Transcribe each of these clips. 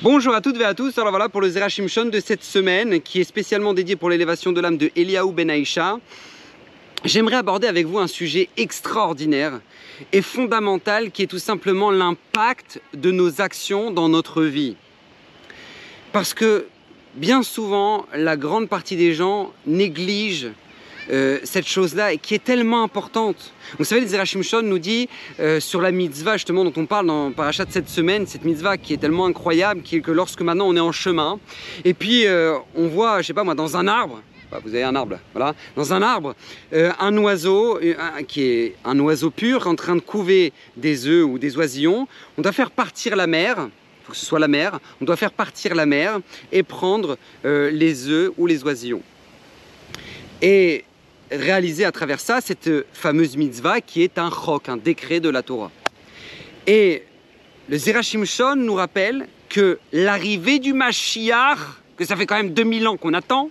Bonjour à toutes et à tous, alors voilà pour le Zerachim Shon de cette semaine qui est spécialement dédié pour l'élévation de l'âme de Eliaou Ben Aïcha. J'aimerais aborder avec vous un sujet extraordinaire et fondamental qui est tout simplement l'impact de nos actions dans notre vie. Parce que bien souvent, la grande partie des gens négligent euh, cette chose-là qui est tellement importante. Vous savez, le Zerachim nous dit euh, sur la mitzvah justement dont on parle dans Parachat de cette semaine, cette mitzvah qui est tellement incroyable, qui est que lorsque maintenant on est en chemin, et puis euh, on voit, je sais pas moi, dans un arbre, bah, vous avez un arbre, voilà, dans un arbre, un oiseau qui est un oiseau pur en train de couver des œufs ou des oisillons, on doit faire partir la mer que ce soit la mer, on doit faire partir la mer et prendre les œufs ou les oisillons. Et réaliser à travers ça cette fameuse mitzvah qui est un chok, un décret de la Torah. Et le Zerachim Shon nous rappelle que l'arrivée du Mashiach, que ça fait quand même 2000 ans qu'on attend,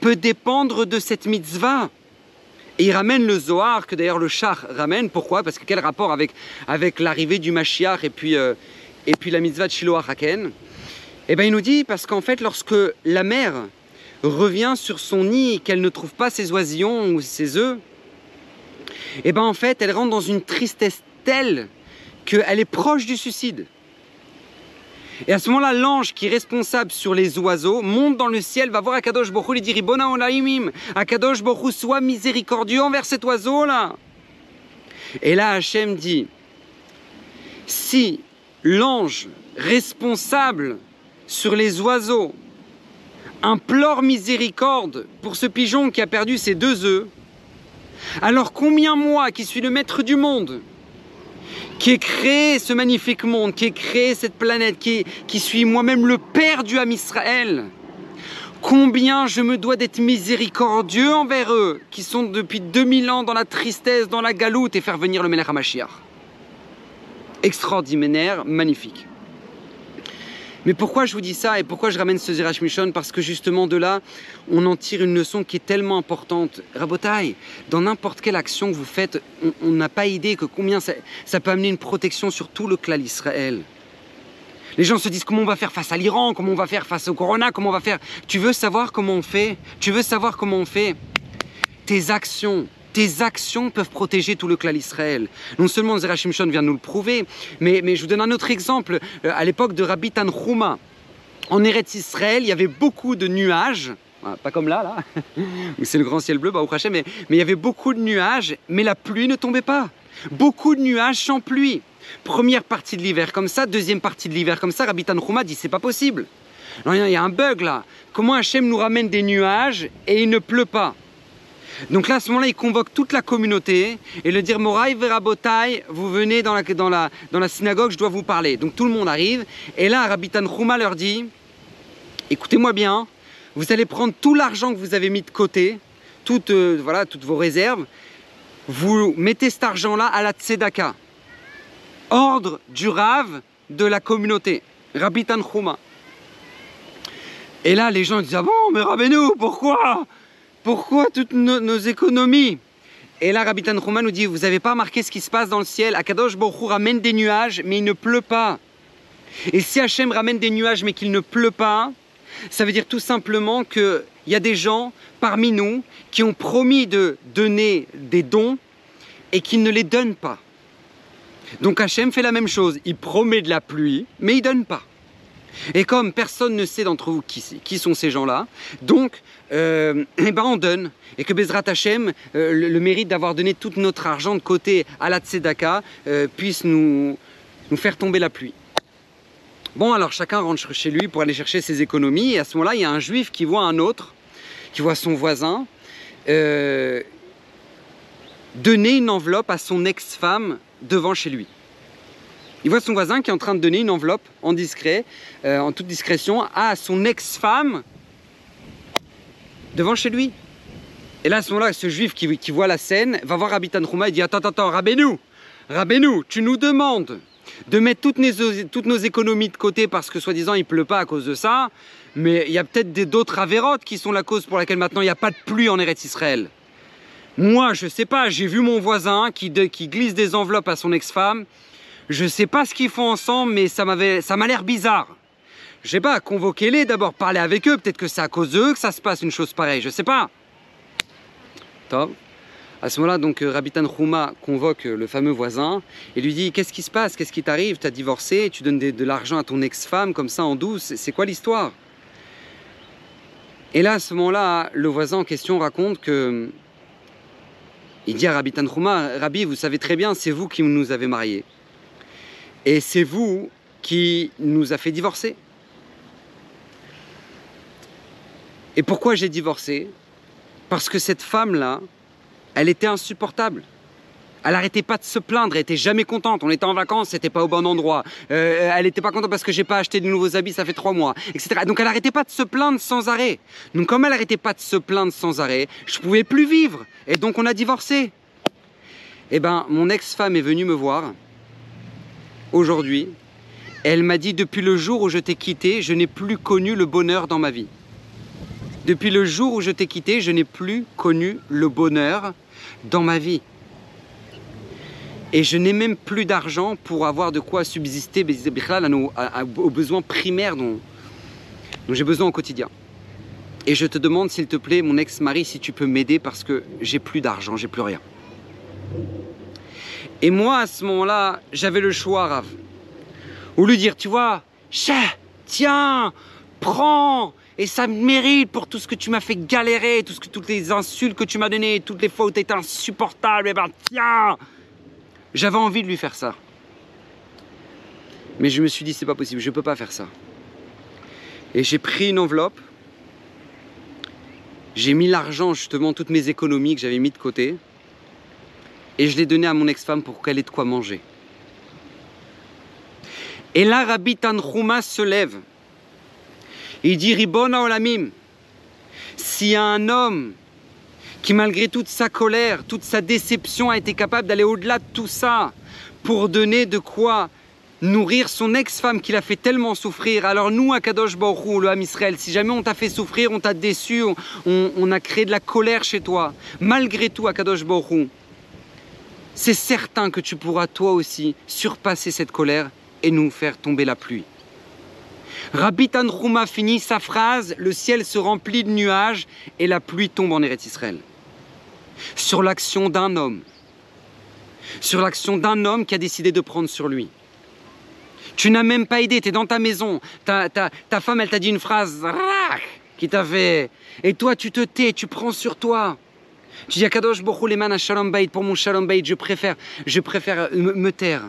peut dépendre de cette mitzvah. Et il ramène le Zohar, que d'ailleurs le char ramène. Pourquoi? Parce que quel rapport avec, avec l'arrivée du Mashiach et puis, euh, et puis la mitzvah de Shiloh Haken? Eh bien il nous dit, parce qu'en fait, lorsque la mère revient sur son nid et qu'elle ne trouve pas ses oisillons ou ses œufs, et eh bien en fait, elle rentre dans une tristesse telle qu'elle est proche du suicide. Et à ce moment-là, l'ange qui est responsable sur les oiseaux monte dans le ciel, va voir Akadosh Borou, lui dit Ribona Olaimim, Akadosh Borou, sois miséricordieux envers cet oiseau-là. Et là, Hachem dit Si l'ange responsable sur les oiseaux implore miséricorde pour ce pigeon qui a perdu ses deux œufs, alors combien moi, qui suis le maître du monde, qui ai créé ce magnifique monde, qui ai créé cette planète, qui, suis moi-même le père du âme Israël, combien je me dois d'être miséricordieux envers eux, qui sont depuis 2000 ans dans la tristesse, dans la galoute, et faire venir le Melech. Extraordinaire, magnifique. Mais pourquoi je vous dis ça et pourquoi je ramène ce Zerach Mishon Parce que justement de là, on en tire une leçon qui est tellement importante. Rabotaille, dans n'importe quelle action que vous faites, on n'a pas idée que combien ça, ça, peut amener une protection sur tout le clan Israël. Les gens se disent comment on va faire face à l'Iran, comment on va faire face au Corona, comment on va faire? Tu veux savoir comment on fait? Tu veux savoir comment on fait? Tes actions, tes actions peuvent protéger tout le clan Israël. Non seulement Zerachim Shon vient nous le prouver, mais, je vous donne un autre exemple. Euh, à l'époque de Rabbi Tanhuma, en Eretz Israël, il y avait beaucoup de nuages. Pas comme là, là. C'est le grand ciel bleu, bah, mais, mais il y avait beaucoup de nuages, mais la pluie ne tombait pas. Beaucoup de nuages sans pluie. Première partie de l'hiver comme ça, deuxième partie de l'hiver comme ça, Rabbi Tanhuma dit c'est pas possible. il y a un bug là. Comment Hachem nous ramène des nuages et il ne pleut pas? Donc là, à ce moment-là, il convoque toute la communauté et le dire Moraï Verabotai, vous venez dans la, synagogue, je dois vous parler. Donc tout le monde arrive. Et là, Rabbi Tanhuma leur dit écoutez-moi bien, vous allez prendre tout l'argent que vous avez mis de côté, toutes, euh, voilà, toutes vos réserves, vous mettez cet argent-là à la tzedaka. Ordre du Rav de la communauté, Rabbi Tanhuma. Et là, les gens disent Ah bon, mais Rabbeinu, pourquoi? Pourquoi toutes nos, économies? Et là, Rabbi Tanchuma nous dit, vous n'avez pas remarqué ce qui se passe dans le ciel? Akadosh Baruch ramène des nuages, mais il ne pleut pas. Et si Hachem ramène des nuages, mais qu'il ne pleut pas, ça veut dire tout simplement qu'il y a des gens parmi nous qui ont promis de donner des dons et qui ne les donnent pas. Donc Hachem fait la même chose, il promet de la pluie, mais il ne donne pas. Et comme personne ne sait d'entre vous qui, sont ces gens-là, donc euh, eh ben on donne. Et que Bezrat Hashem, euh, le, mérite d'avoir donné tout notre argent de côté à la Tzedaka, euh, puisse nous, nous faire tomber la pluie. Bon, alors chacun rentre chez lui pour aller chercher ses économies. Et à ce moment-là, il y a un juif qui voit un autre, qui voit son voisin, donner une enveloppe à son ex-femme devant chez lui. Il voit son voisin qui est en train de donner une enveloppe en discret, euh, en toute discrétion, à son ex-femme devant chez lui. Et là, à ce moment-là, ce juif qui, voit la scène va voir Rabbi Tanhuma et dit Attends, attends, attends, Rabbeinu, Rabbeinu, tu nous demandes de mettre toutes nos, économies de côté parce que soi-disant il pleut pas à cause de ça, mais il y a peut-être d'autres avérotes qui sont la cause pour laquelle maintenant il n'y a pas de pluie en Eretz Israël. Moi, je sais pas, j'ai vu mon voisin qui glisse des enveloppes à son ex-femme je sais pas ce qu'ils font ensemble, mais ça m'a l'air bizarre. je sais pas, convoquez-les d'abord, parlez avec eux, peut-être que c'est à cause d'eux que ça se passe une chose pareille, je sais pas. Top. À ce moment-là, donc euh, Rabbi Tanhuma convoque euh, le fameux voisin et lui dit Qu'est-ce qui se passe? Qu'est-ce qui t'arrive? Tu as divorcé, tu donnes de l'argent à ton ex-femme comme ça en douce, c'est quoi l'histoire? Et là, à ce moment-là, le voisin en question raconte que. Il dit à Rabbi Tanhuma Rabbi, vous savez très bien, c'est vous qui nous avez mariés. Et c'est vous qui nous a fait divorcer. Et pourquoi j'ai divorcé? Parce que cette femme-là, elle était insupportable. Elle n'arrêtait pas de se plaindre, elle était jamais contente. On était en vacances, c'était pas au bon endroit. Euh, elle n'était pas contente parce que j'ai pas acheté de nouveaux habits, ça fait trois mois, etc. Donc elle n'arrêtait pas de se plaindre sans arrêt. Donc comme elle n'arrêtait pas de se plaindre sans arrêt, je pouvais plus vivre. Et donc on a divorcé. Eh ben, mon ex-femme est venue me voir aujourd'hui. Elle m'a dit depuis le jour où je t'ai quitté, je n'ai plus connu le bonheur dans ma vie. Depuis le jour où je t'ai quitté, je n'ai plus connu le bonheur dans ma vie. Et je n'ai même plus d'argent pour avoir de quoi subsister aux besoins primaires dont, j'ai besoin au quotidien. Et je te demande, s'il te plaît, mon ex-mari, si tu peux m'aider parce que j'ai plus d'argent, j'ai plus rien. Et moi, à ce moment-là, j'avais le choix, Rav. Ou lui dire, tu vois, tiens, prends, et ça mérite pour tout ce que tu m'as fait galérer, tout ce que, toutes les insultes que tu m'as données, toutes les fois où tu insupportable. Et eh ben tiens J'avais envie de lui faire ça. Mais je me suis dit, c'est pas possible, je peux pas faire ça. Et j'ai pris une enveloppe, j'ai mis l'argent, justement, toutes mes économies que j'avais mis de côté, et je l'ai donné à mon ex-femme pour qu'elle ait de quoi manger. Et là, Rabbi Tanhuma se lève il dit Ribona Olamim, s'il y a un homme qui, malgré toute sa colère, toute sa déception, a été capable d'aller au-delà de tout ça pour donner de quoi nourrir son ex-femme qui l'a fait tellement souffrir. Alors nous, à Kadosh Baruch le Ham Israël, si jamais on t'a fait souffrir, on t'a déçu, on, a créé de la colère chez toi, malgré tout, à Kadosh Baruch c'est certain que tu pourras toi aussi surpasser cette colère et nous faire tomber la pluie. Rabbi Tanhuma finit sa phrase, le ciel se remplit de nuages et la pluie tombe en Eretz Israël. Sur l'action d'un homme. Sur l'action d'un homme qui a décidé de prendre sur lui. Tu n'as même pas aidé, tu es dans ta maison. Ta, ta, femme, elle t'a dit une phrase qui t'a fait. Et toi, tu te tais, tu prends sur toi. Tu dis à Kadosh Leman Shalom Bait, pour mon Shalom Bait, je préfère, je préfère me taire.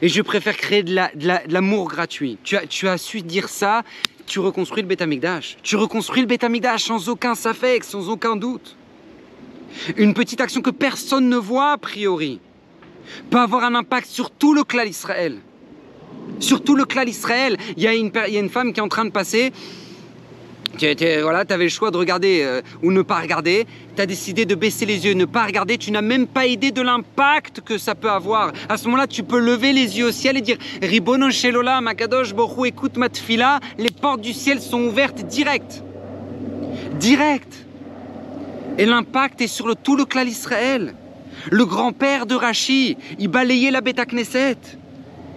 Et je préfère créer de l'amour gratuit. Tu as, su dire ça, tu reconstruis le Betamikdash. Tu reconstruis le Betamikdash sans aucun safek, sans aucun doute. Une petite action que personne ne voit a priori peut avoir un impact sur tout le clan Israël. Sur tout le clan Israël, il y a une femme qui est en train de passer tu voilà, avais le choix de regarder euh, ou ne pas regarder. Tu as décidé de baisser les yeux, ne pas regarder. Tu n'as même pas idée de l'impact que ça peut avoir. À ce moment-là, tu peux lever les yeux au ciel et dire Ribono Shelola, Makadosh, Borou, écoute ma tfila. Les portes du ciel sont ouvertes direct. Direct. Et l'impact est sur le, tout le clan Israël. Le grand-père de Rachi, il balayait la Beta Knesset.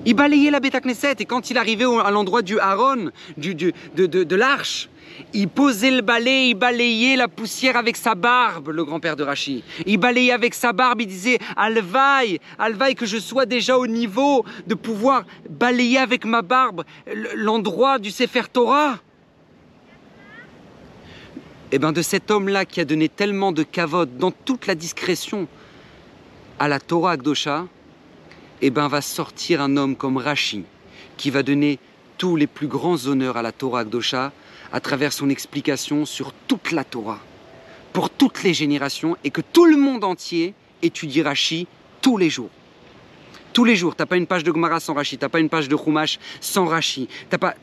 Il balayait la Beta Knesset. Et quand il arrivait à l'endroit du Aaron, du, de, de l'arche, il posait le balai, il balayait la poussière avec sa barbe, le grand-père de Rachid. Il balayait avec sa barbe, il disait Alvaï, Alvaï, que je sois déjà au niveau de pouvoir balayer avec ma barbe l'endroit du Sefer Torah. Et eh bien de cet homme-là qui a donné tellement de cavote dans toute la discrétion à la Torah Akdosha, eh ben va sortir un homme comme Rashi qui va donner tous les plus grands honneurs à la Torah Akdosha à travers son explication sur toute la Torah, pour toutes les générations, et que tout le monde entier étudie Rashi tous les jours. Tous les jours, t'as pas une page de Gemara sans Rashi, t'as pas une page de Chumash sans Rashi, t'as pas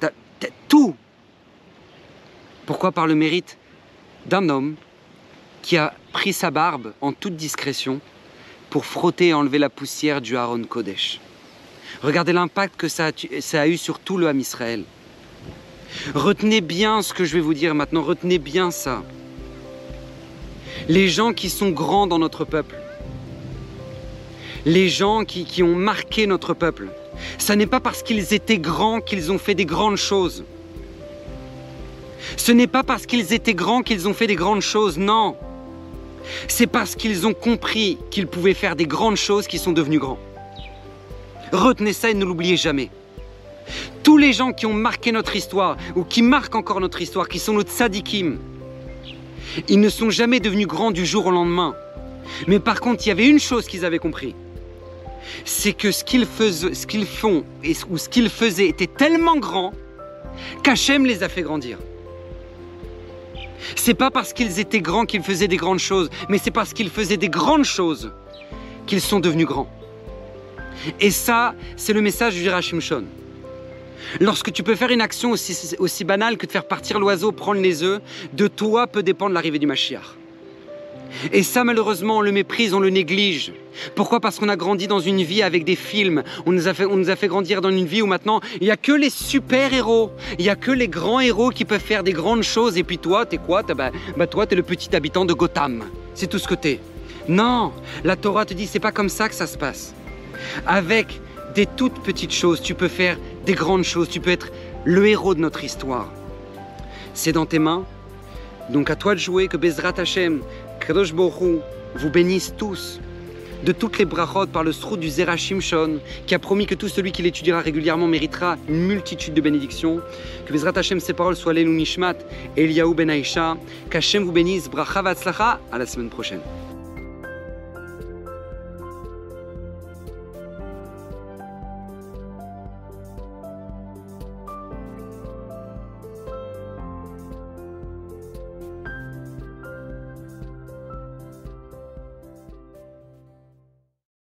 tout. Pourquoi? Par le mérite d'un homme qui a pris sa barbe en toute discrétion pour frotter et enlever la poussière du Aaron Kodesh. Regardez l'impact que ça a, eu sur tout le Ham Israël. Retenez bien ce que je vais vous dire maintenant, retenez bien ça. Les gens qui sont grands dans notre peuple, les gens qui, ont marqué notre peuple, ça n'est pas parce qu'ils étaient grands qu'ils ont fait des grandes choses. Ce n'est pas parce qu'ils étaient grands qu'ils ont fait des grandes choses, non. C'est parce qu'ils ont compris qu'ils pouvaient faire des grandes choses qu'ils sont devenus grands. Retenez ça et ne l'oubliez jamais. Tous les gens qui ont marqué notre histoire, ou qui marquent encore notre histoire, qui sont nos tzadikim, ils ne sont jamais devenus grands du jour au lendemain. Mais par contre, il y avait une chose qu'ils avaient compris. C'est que ce qu'ils ce qu'ils font ou ce qu'ils faisaient était tellement grand qu'Hachem les a fait grandir. C'est pas parce qu'ils étaient grands qu'ils faisaient des grandes choses, mais c'est parce qu'ils faisaient des grandes choses qu'ils sont devenus grands. Et ça, c'est le message du Rachim Shon. Lorsque tu peux faire une action aussi, aussi banale que de faire partir l'oiseau, prendre les œufs, de toi peut dépendre l'arrivée du Mashiach. Et ça, malheureusement, on le méprise, on le néglige. Pourquoi? Parce qu'on a grandi dans une vie avec des films. On nous, a fait, on nous a fait grandir dans une vie où maintenant, il n'y a que les super-héros. Il n'y a que les grands héros qui peuvent faire des grandes choses. Et puis toi, t'es quoi? Bah, bah, toi, t'es le petit habitant de Gotham. C'est tout ce que t'es. Non, la Torah te dit, c'est pas comme ça que ça se passe. Avec des toutes petites choses, tu peux faire des grandes choses. Tu peux être le héros de notre histoire. C'est dans tes mains. Donc à toi de jouer, que Bezrat Hashem, Kadosh Borou, vous bénisse tous de toutes les brachot par le srout du Zerachim Shon, qui a promis que tout celui qui l'étudiera régulièrement méritera une multitude de bénédictions. Que Bezrat Hashem, ses paroles soient l'Elou Nishmat, Eliaou Ben Aisha, qu'Hashem vous bénisse, bracha à la semaine prochaine.